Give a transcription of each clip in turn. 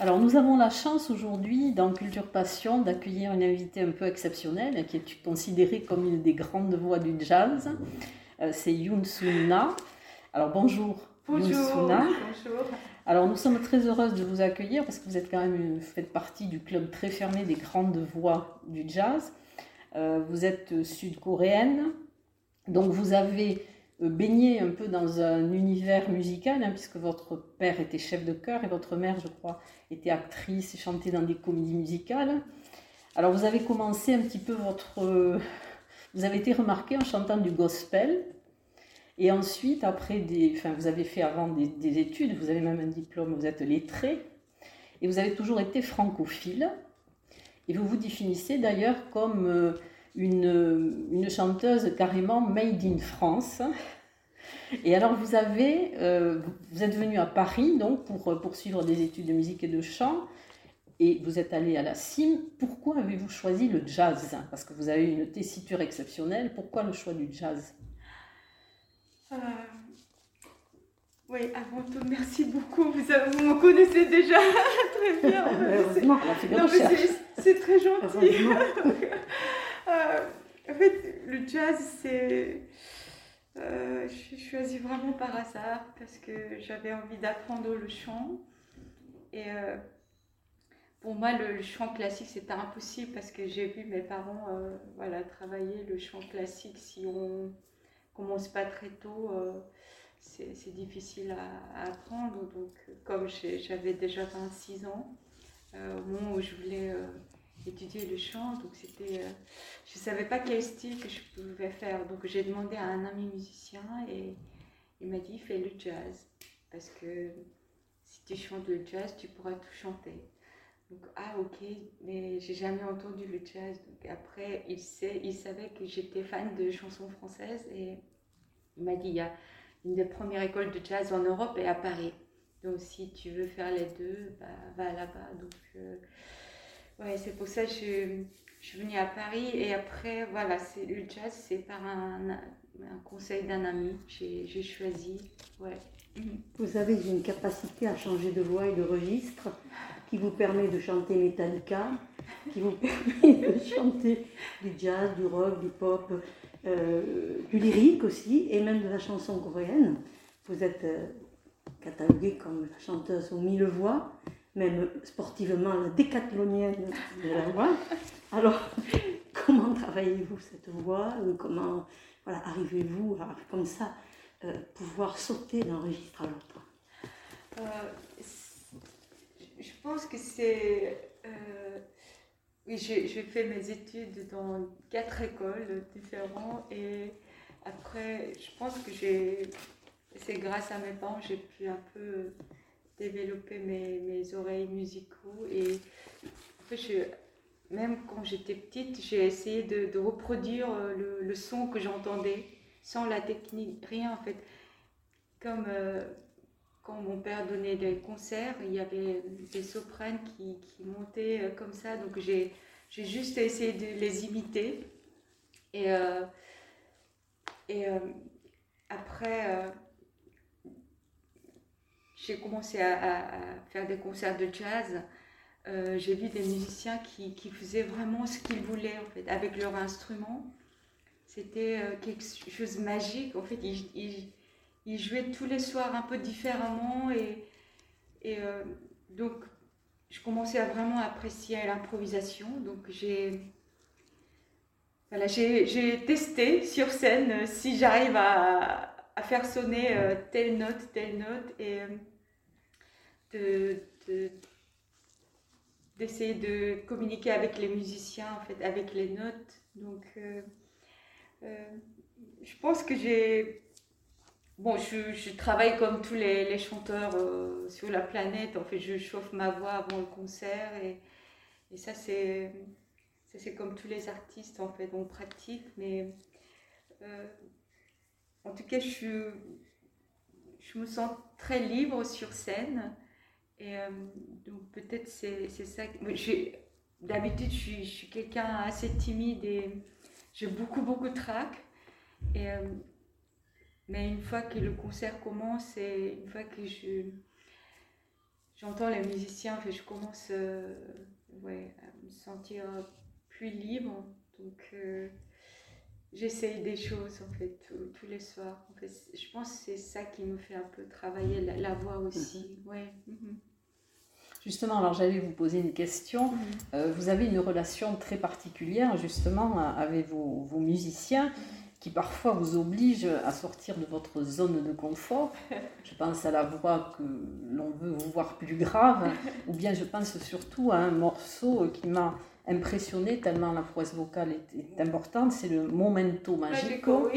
Alors nous avons la chance aujourd'hui dans Culture Passion d'accueillir une invitée un peu exceptionnelle qui est considérée comme une des grandes voix du jazz. Euh, c'est Yoon Suna. Alors bonjour. Bonjour. Alors nous sommes très heureuses de vous accueillir parce que vous êtes quand même vous faites partie du club très fermé des grandes voix du jazz. Euh, vous êtes sud-coréenne, donc vous avez euh, baigné un peu dans un univers musical, hein, puisque votre père était chef de chœur et votre mère, je crois, était actrice et chantait dans des comédies musicales. Alors vous avez commencé un petit peu votre... Euh, vous avez été remarqué en chantant du gospel. Et ensuite, après des... Enfin, vous avez fait avant des, études, vous avez même un diplôme, vous êtes lettré. Et vous avez toujours été francophile. Et vous vous définissez d'ailleurs comme... Euh, une, chanteuse carrément made in France. Et alors vous avez, euh, vous êtes venu à Paris donc pour poursuivre des études de musique et de chant, et vous êtes allé à la CIM. Pourquoi avez-vous choisi le jazz? Parce que vous avez une tessiture exceptionnelle. Pourquoi le choix du jazz? Euh, Oui, avant tout, merci beaucoup. Vous, me connaissez déjà très bien. c'est très gentil. Euh, en fait, le jazz, c'est. Euh, je suis choisie vraiment par hasard parce que j'avais envie d'apprendre le chant. Et euh, pour moi, le, chant classique, c'était impossible parce que j'ai vu mes parents voilà, travailler le chant classique. Si on commence pas très tôt, c'est difficile à, à, apprendre. Donc, comme j'avais déjà 26 ans, au moment où je voulais étudier le chant, donc c'était, euh, je savais pas quel style que je pouvais faire, donc j'ai demandé à un ami musicien et il m'a dit fais le jazz parce que si tu chantes le jazz, tu pourras tout chanter. Donc ah ok, mais j'ai jamais entendu le jazz. Donc après il sait, il savait que j'étais fan de chansons françaises et il m'a dit il y a une des premières écoles de jazz en Europe et à Paris. Donc si tu veux faire les deux, bah, va là-bas. Donc euh, Ouais, c'est pour ça que je, suis venue à Paris et après, voilà, le jazz, c'est par un, conseil d'un ami, j'ai choisi. Ouais. Vous avez une capacité à changer de voix et de registre qui vous permet de chanter Metallica, qui vous permet de chanter du jazz, du rock, du pop, euh, du lyrique aussi, et même de la chanson coréenne. Vous êtes euh, cataloguée comme chanteuse aux mille voix même sportivement la décathlonienne de la voix. Alors, comment travaillez-vous cette voix Comment voilà, arrivez-vous à, comme ça, euh, pouvoir sauter d'un registre à l'autre? Euh, Je pense que c'est... Euh, oui, j'ai fait mes études dans quatre écoles différentes et après, je pense que. C'est grâce à mes parents, j'ai pu un peu développer mes, mes oreilles musicaux et je, même quand j'étais petite, j'ai essayé de, reproduire euh, le, le, son que j'entendais sans la technique, rien en fait. Comme euh, quand mon père donnait des concerts, il y avait des sopranes qui, qui montaient euh, comme ça, donc j'ai juste essayé de les imiter. Et, et après j'ai commencé à, faire des concerts de jazz, euh, j'ai vu des musiciens qui, faisaient vraiment ce qu'ils voulaient en fait, avec leur instrument. C'était euh, quelque chose de magique. En fait, ils, jouaient tous les soirs un peu différemment et euh, donc je commençais à vraiment apprécier l'improvisation. Donc j'ai voilà, j'ai testé sur scène si j'arrive à, à, faire sonner telle note, telle note et d'essayer de, communiquer avec les musiciens, en fait, avec les notes. Donc, euh, euh, je pense que j'ai. Bon, je, travaille comme tous les, chanteurs euh, sur la planète. En fait, je chauffe ma voix avant le concert. Et, et ça, c'est. C'est comme tous les artistes, en fait, on pratique. Mais euh, en tout cas, je, je me sens très libre sur scène. Et euh, donc, peut-être c'est ça. D'habitude, je suis, je suis quelqu'un assez timide et j'ai beaucoup, beaucoup de trac. Euh, mais une fois que le concert commence et une fois que je j'entends les musiciens, je commence ouais, à me sentir plus libre. Euh, j'essaye des choses, en fait, tous les soirs. En fait, je pense que c'est ça qui me fait un peu travailler la, voix aussi. Mm. Ouais. Mhm. Justement, alors j'allais vous poser une question. Mhm. Euh, vous avez une relation très particulière, justement, avec vos, vos musiciens. Qui parfois vous obligent à sortir de votre zone de confort. Je pense à la voix que l'on veut vous voir plus grave, ou bien je pense surtout à un morceau qui m'a impressionné tellement la prouesse vocale est, importante, c'est le Momento Magico,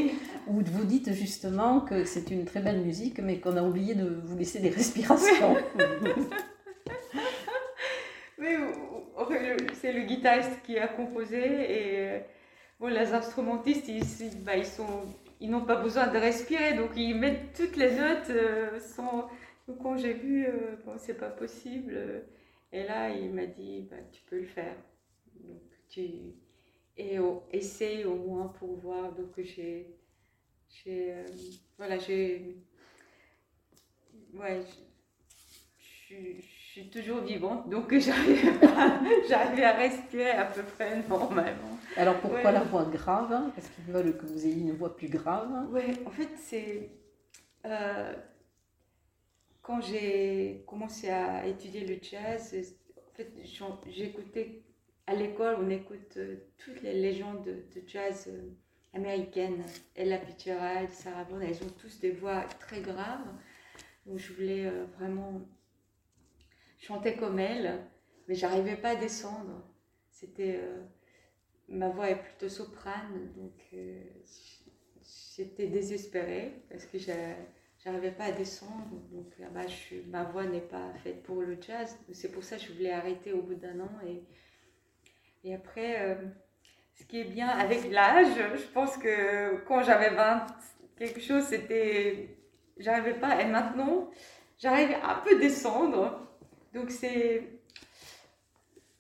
où vous dites justement que c'est une très belle musique, mais qu'on a oublié de vous laisser des respirations. oui, c'est le guitariste qui a composé et bon, les instrumentistes, ils, bah, ils sont, ils n'ont pas besoin de respirer, donc ils mettent toutes les notes euh, sans. quand j'ai vu, euh, bon, c'est pas possible. Et là, il m'a dit, bah, tu peux le faire. Donc, tu et essaye au moins pour voir. Donc, j'ai. j'ai euh, voilà, j'ai. Ouais, je suis toujours vivante, donc j'arrive à respirer à peu près normalement. Alors pourquoi la voix grave hein? Parce qu'ils veulent que vous ayez une voix plus grave Oui, en fait, c'est. Euh, quand j'ai commencé à étudier le jazz, en fait, j'écoutais à l'école, on écoute euh, toutes les légendes de, jazz euh, américaines. Ella Fitzgerald, Sarah Vaughan, elles ont tous des voix très graves. Donc je voulais euh, vraiment chanter comme elles, mais j'arrivais pas à descendre. C'était ma voix est plutôt soprane, donc j'étais désespérée parce que j'arrivais pas à descendre. Donc ma voix n'est pas faite pour le jazz. C'est pour ça que je voulais arrêter au bout d'un an et et après, euh, ce qui est bien avec l'âge, je pense que quand j'avais 20 quelque chose, c'était. J'arrivais pas. Et maintenant, j'arrive à un peu descendre. Donc c'est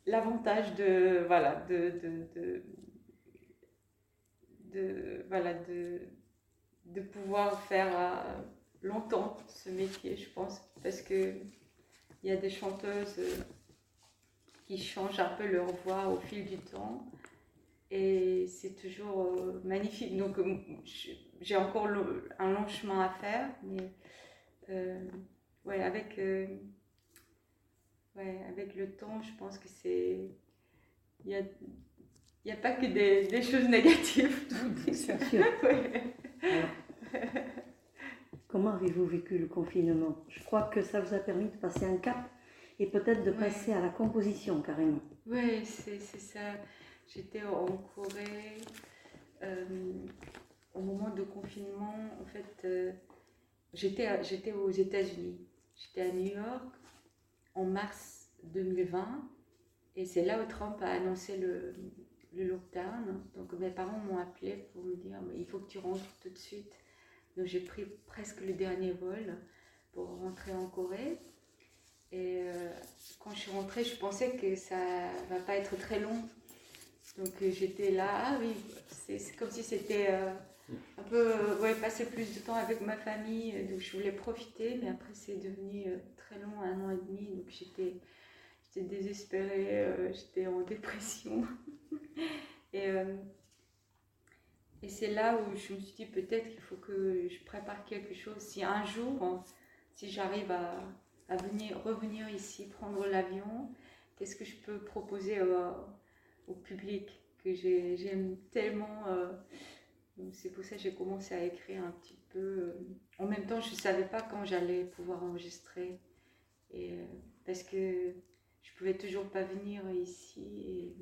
l'avantage de. Voilà, de. de, voilà, de, de pouvoir faire euh, longtemps ce métier, je pense. Parce que il y a des chanteuses qui changent un peu leur voix au fil du temps. Et c'est toujours euh, magnifique. Donc, euh, j'ai encore un long chemin à faire, mais euh, ouais, avec, ouais, avec le temps, je pense que c'est. Il n'y a, y a pas que des, des choses négatives. C'est sûr. comment avez-vous vécu le confinement? Je crois que ça vous a permis de passer un cap et peut-être de passer à la composition carrément. Oui, c'est ça. J'étais en Corée euh, au moment de confinement. En fait, euh, j'étais aux États-Unis. J'étais à New York en mars 2020 et c'est là où Trump a annoncé le, le lockdown. Donc mes parents m'ont appelé pour me dire il faut que tu rentres tout de suite. Donc j'ai pris presque le dernier vol pour rentrer en Corée. Et euh, quand je suis rentrée, je pensais que ça va pas être très long. Donc euh, j'étais là, ah oui, c'est comme si c'était euh, un peu, ouais, passer plus de temps avec ma famille. Donc je voulais profiter, mais après c'est devenu très long, un an et demi. Donc j'étais désespérée, j'étais en dépression. et et c'est là où je me suis dit peut-être qu'il faut que je prépare quelque chose. Si un jour, si j'arrive à revenir ici, prendre l'avion, qu'est-ce que je peux proposer au public que j'aime tellement. Euh, c'est pour ça que j'ai commencé à écrire un petit peu. Euh, en même temps, je ne savais pas quand j'allais pouvoir enregistrer. Et, euh, parce que je pouvais toujours pas venir ici. Et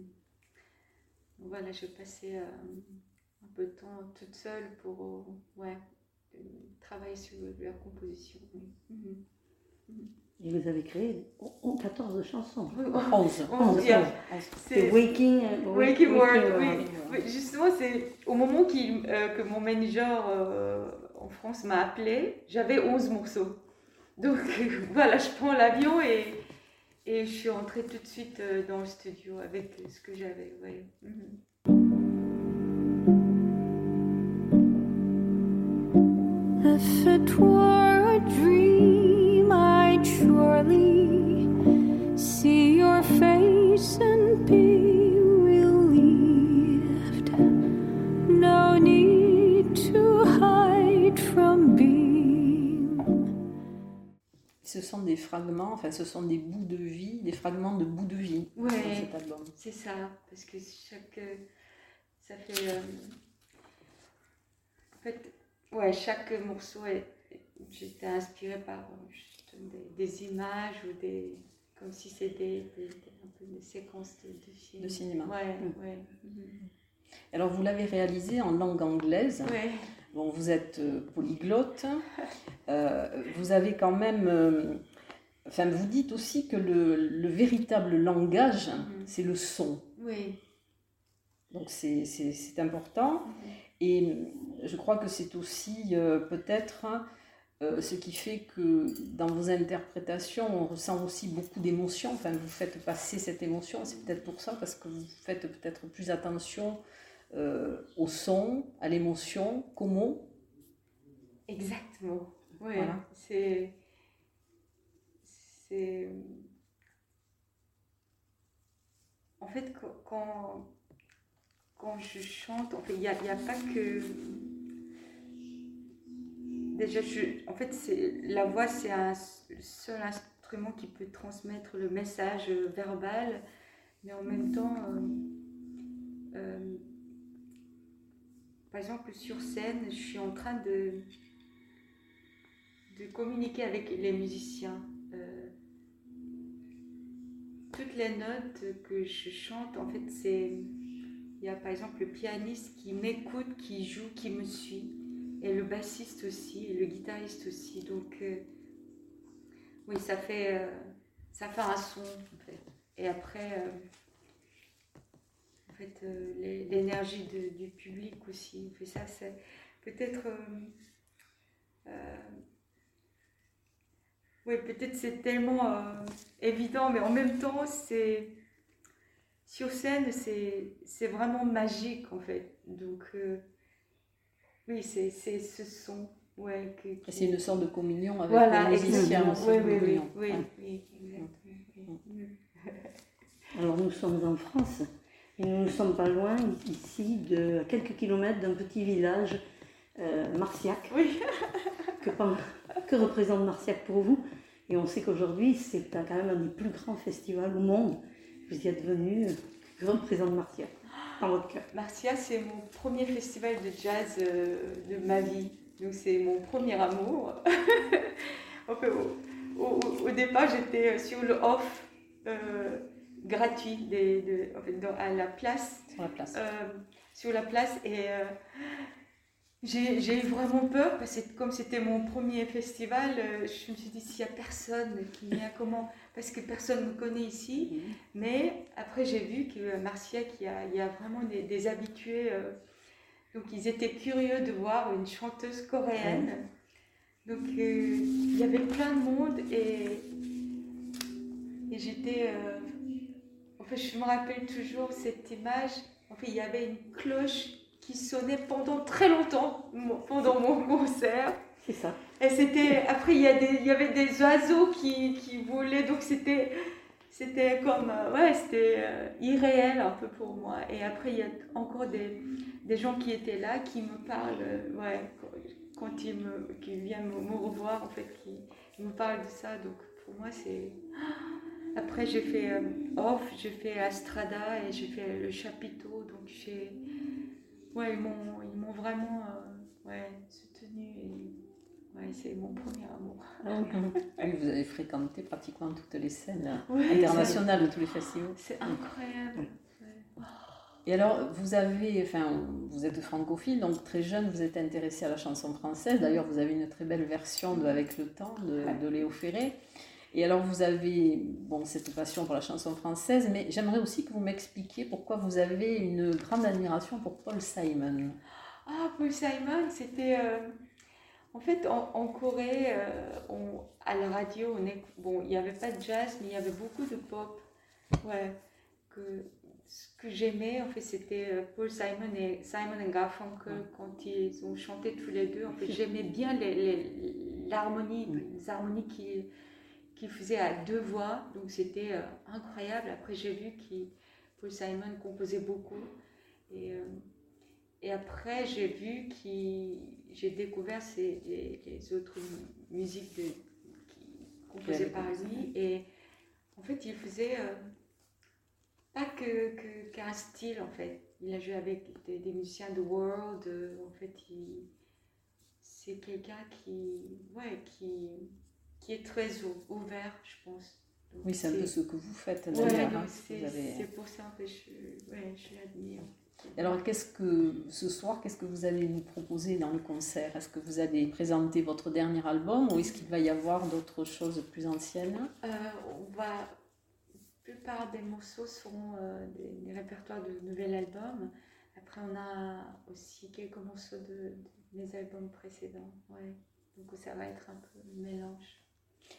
voilà, je passais un peu de temps toute seule pour ouais, travailler sur leur composition. Mhm. Et vous avez créé 14 chansons. 11. 11, C'est Waking, Waking, World. Oui. Justement, c'est au moment euh, que mon manager euh, en France m'a appelé, j'avais 11 morceaux. Donc voilà, je prends l'avion et, et je suis rentrée tout de suite euh, dans le studio avec ce que j'avais. Ouais. If it were fragments, enfin, ce sont des bouts de vie, des fragments de bouts de vie ouais, dans cet album. C'est ça, parce que chaque. Ça fait. Euh, en fait, Ouais, chaque morceau, est, j'étais inspirée par euh, des, images ou des. comme si c'était des, un peu des séquences de, de De cinéma. Ouais, mm. ouais. Mm. Alors, vous l'avez réalisé en langue anglaise. Ouais. Bon, vous êtes euh, polyglotte. Euh, vous avez quand même. Enfin, vous dites aussi que le, le véritable langage, mm. c'est le son. Oui. Donc, c'est, important. Et je crois que c'est aussi euh, peut-être euh, ce qui fait que dans vos interprétations, on ressent aussi beaucoup d'émotions. Enfin, vous faites passer cette émotion. C'est peut-être pour ça, parce que vous faites peut-être plus attention euh, au son, à l'émotion qu'au mot. Exactement. Oui, c'est. C'est. En fait, quand quand je chante, en fait, il n'y a, a, pas que. Déjà, je, en fait, la voix, c'est un seul instrument qui peut transmettre le message verbal, mais en même temps, euh, euh, par exemple, sur scène, je suis en train de, de communiquer avec les musiciens. Toutes les notes que je chante, en fait, c'est il y a par exemple le pianiste qui m'écoute, qui joue, qui me suit, et le bassiste aussi, et le guitariste aussi. Donc, euh, oui, ça fait, euh, ça fait un son, en fait. Et après, euh, en fait, l'énergie du public aussi. ça, c'est peut-être. Oui, peut-être c'est tellement évident, mais en même temps, c'est sur scène, c'est vraiment magique en fait. Donc, euh, oui, c'est ce son. Ouais, C'est une sorte de communion avec voilà, les musiciens. Oui, oui, oui, oui, Alors, nous sommes en France et nous ne sommes pas loin ici, de quelques kilomètres d'un petit village, euh, Marciac. Oui. que, que représente Marciac pour vous? Et on sait qu'aujourd'hui, c'est quand même un des plus grands festivals au monde vous y êtes venu grande présente Marcia dans votre cœur Marcia, c'est mon premier festival de jazz euh, de ma vie. Donc c'est mon premier amour. au, départ, j'étais sur le off euh, gratuit des, de, en fait, à la place. Sur la place. Euh, sur la place et j'ai eu vraiment peur parce que comme c'était mon premier festival, je me suis dit s'il n'y a personne qui vient, comment parce que personne ne me connaît ici. Mhm. Mais après, j'ai vu que Marcia, il y a, il y a vraiment des, habitués. Euh, donc, ils étaient curieux de voir une chanteuse coréenne. Donc, euh, il y avait plein de monde et, et j'étais. Euh, en fait, je me rappelle toujours cette image. En fait, il y avait une cloche qui sonnait pendant très longtemps, pendant mon concert. C'est ça. Et c'était, après, il y, a des, il y avait des oiseaux qui, qui volaient, donc c'était, c'était comme, euh, ouais, c'était euh, irréel un peu pour moi. Et après, il y a encore des, des gens qui étaient là, qui me parlent, euh, ouais, quand ils, me, qui viennent me, revoir, en fait, qui, me parlent de ça. Donc pour moi, c'est. Après, j'ai fait Off, j'ai fait Astrada et j'ai fait le chapiteau. Donc j'ai. Ouais, ils m'ont, ils m'ont vraiment ouais, soutenu. Et c'est mon premier amour. Ah vous avez fréquenté pratiquement toutes les scènes internationales de tous les festivals. C'est incroyable. Et alors, vous avez, enfin, vous êtes francophile, donc très jeune, vous êtes intéressé à la chanson française. D'ailleurs, vous avez une très belle version de Avec le temps de, de Léo Ferré. Et alors, vous avez bon, cette passion pour la chanson française, mais j'aimerais aussi que vous m'expliquiez pourquoi vous avez une grande admiration pour Paul Simon. Ah, Paul Simon, c'était. Euh, en fait, en, Corée, euh, on, à la radio, on est, bon, il n'y avait pas de jazz, mais il y avait beaucoup de pop. Ouais. Que, ce que j'aimais, en fait, c'était euh, Paul Simon et Simon et Garfunkel quand ils ont chanté tous les deux. En fait, j'aimais bien l'harmonie, les, les, harmonies qui qui faisait à deux voix, donc c'était euh, incroyable. Après, j'ai vu que Paul Simon composait beaucoup. Et, euh, et après, j'ai vu qu'il. J'ai découvert ces, les, autres musiques de, qui composaient par lui. Et en fait, il faisait euh, pas que, qu'un style, en fait. Il a joué avec des, des musiciens de world. en fait, c'est quelqu'un qui. Ouais, qui qui est très ouvert, je pense. oui, c'est un peu ce que vous faites hein, c'est pour ça que je, ouais, je l'admire. Alors, qu'est-ce que ce soir, qu'est-ce que vous allez nous proposer dans le concert? Est-ce que vous allez présenter votre dernier album ou est-ce qu'il va y avoir d'autres choses plus anciennes? Euh, On va, la plupart des morceaux seront euh, des, répertoires de nouvel album. Après, on a aussi quelques morceaux de, de mes albums précédents. Ouais. Donc, ça va être un peu un mélange.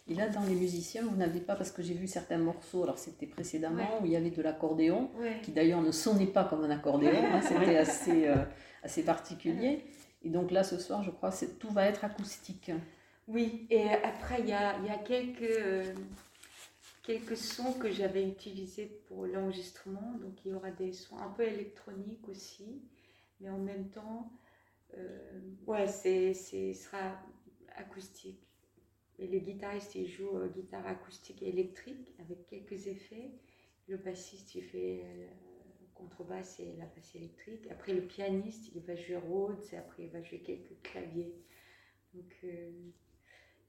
Et là, dans les musiciens, vous n'avez pas, parce que j'ai vu certains morceaux, alors c'était précédemment, où il y avait de l'accordéon, qui d'ailleurs ne sonnait pas comme un accordéon, hein, c'était assez, euh, assez particulier. Et donc là, ce soir, je crois, tout va être acoustique. Oui, et après, il y a, y a quelques, euh, quelques sons que j'avais utilisés pour l'enregistrement. Donc il y aura des sons un peu électroniques aussi, mais en même temps, euh, ouais, c'est, ce sera acoustique. Le guitariste, il joue euh, guitare acoustique et électrique avec quelques effets. Le bassiste, il fait euh, contrebasse et la basse électrique. Après, le pianiste, il va jouer Rhodes et après, il va jouer quelques claviers. Donc, euh,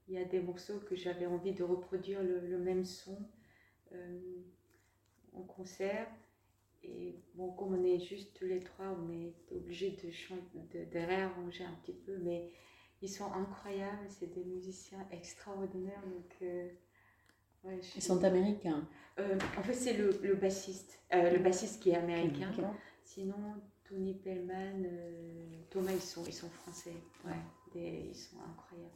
il y a des morceaux que j'avais envie de reproduire le, même son en concert. Et bon, comme on est juste tous les trois, on est obligé de, de, de réarranger un petit peu. Mais ils sont incroyables, c'est des musiciens extraordinaires. Donc, euh, Ils sont américains euh, En fait, c'est le, le, bassiste, euh, le bassiste qui est américain. Sinon, Tony Pellman, Thomas, ils sont, ils sont français. Ouais, ils sont incroyables.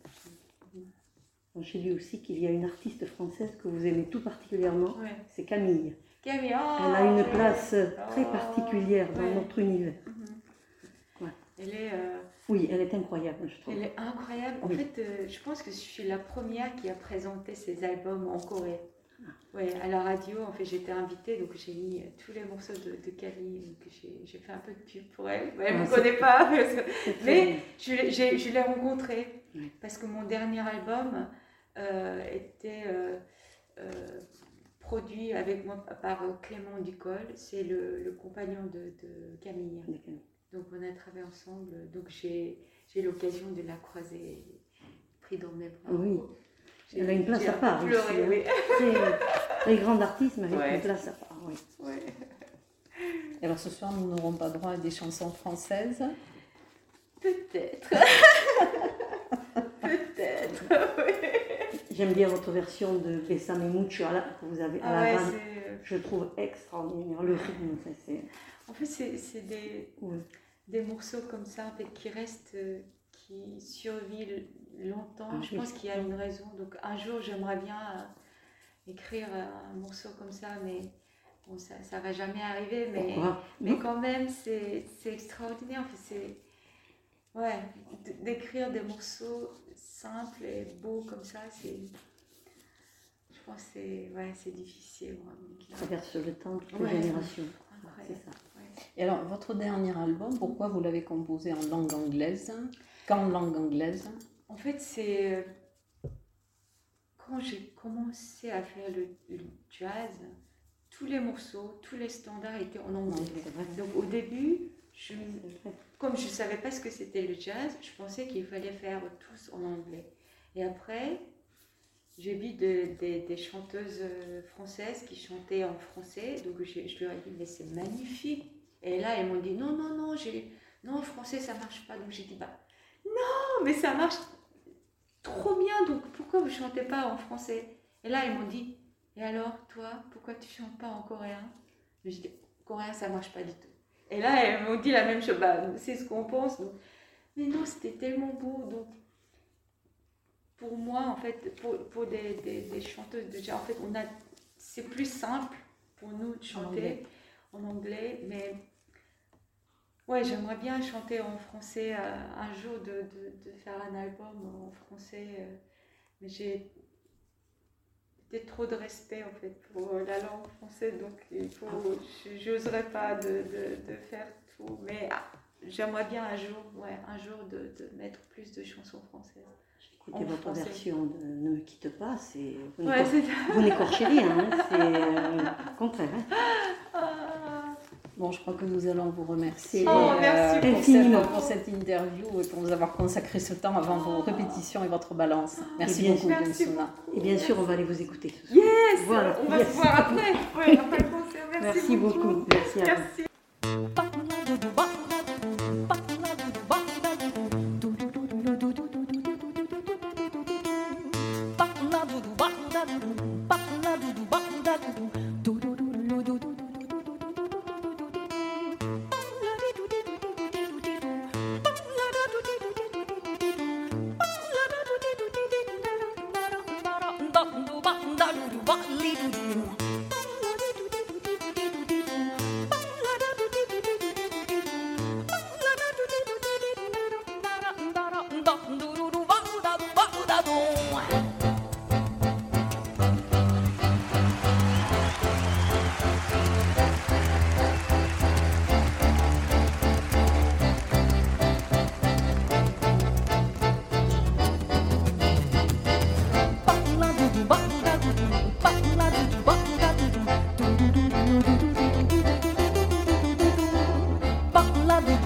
J'ai lu aussi qu'il y a une artiste française que vous aimez tout particulièrement, c'est Camille. Camille, oh, Elle a une place très particulière dans notre univers. Mhm. Elle est oui, elle est incroyable, je trouve. Elle est incroyable. En fait, euh, je pense que je suis la première qui a présenté ses albums en Corée. Ah. Oui, à la radio, en fait, j'étais invitée, donc j'ai mis euh, tous les morceaux de, de Kali, j'ai fait un peu de pub pour elle. elle ne me connaît pas, mais je, je l'ai rencontrée parce que mon dernier album euh, était produit avec moi par Clément Ducol, c'est le, le, compagnon de, de Camille. Donc on a travaillé ensemble. Donc j'ai l'occasion de la croiser, pris dans mes bras. Oui. Elle a une place à part. Pleuré, oui. Très, grande artiste, mais une place à part. Oui. alors ce soir, nous n'aurons pas droit à des chansons françaises Peut-être. Peut-être, J'aime bien votre version de Bessame Mucho que vous avez à ah la ouais, Je trouve extraordinaire. Le rythme, c'est. En fait, c'est des des morceaux comme ça qui restent, euh, qui survivent longtemps. Ah je pense qu'il y a une raison. Donc un jour, j'aimerais bien euh, écrire un morceau comme ça, mais bon, ça ne va jamais arriver. Mais, mais quand même, c'est extraordinaire. En fait, c'est ouais, d'écrire des morceaux simples et beaux comme ça, c'est je pense que c'est ouais, difficile. Ça traverse le temps, toutes les générations. C'est ça. Et alors, votre dernier album, pourquoi vous l'avez composé en langue anglaise? Qu'en langue anglaise? En fait, c'est euh, quand j'ai commencé à faire le, jazz, tous les morceaux, tous les standards étaient en anglais. Donc au début, je, comme je ne savais pas ce que c'était le jazz, je pensais qu'il fallait faire tous en anglais. Et après, j'ai vu des chanteuses euh, françaises qui chantaient en français, donc je, je leur ai dit, mais c'est magnifique, Et là, ils m'ont dit non, non, non, j'ai, non, français, ça marche pas. Donc j'ai dit bah, non, mais ça marche trop bien. Donc pourquoi vous chantez pas en français? Et là, ils m'ont dit et alors, toi, pourquoi tu chantes pas en coréen? J'ai dit coréen, ça marche pas du tout. Et là, elles m'ont dit la même chose. Bah, c'est ce qu'on pense. Donc, mais non, c'était tellement beau. Donc, pour moi, en fait, pour, pour des, des, des, chanteuses déjà, en fait, on a, c'est plus simple pour nous de chanter en anglais, mais ouais, j'aimerais bien chanter en français euh, un jour, de, de, de, faire un album en français, euh, mais j'ai peut-être trop de respect en fait pour la langue française, donc il faut, j'oserais pas de, de, faire tout, mais ah, j'aimerais bien un jour, ouais, un jour de, mettre plus de chansons françaises. Écoutez, votre version de Ne me quitte pas, c'est. Vous n'écorchez rien, hein, c'est euh, contraire. Hein. Ah. Bon, je crois que nous allons vous remercier oh, merci euh, pour, cette, pour, cette, interview et pour nous avoir consacré ce temps avant vos répétitions et votre balance. Merci bien, beaucoup, merci Et bien sûr, on va aller vous écouter. Yes voilà. On va se voir après. Ouais, après le concert. Merci, merci beaucoup. beaucoup. Merci à merci.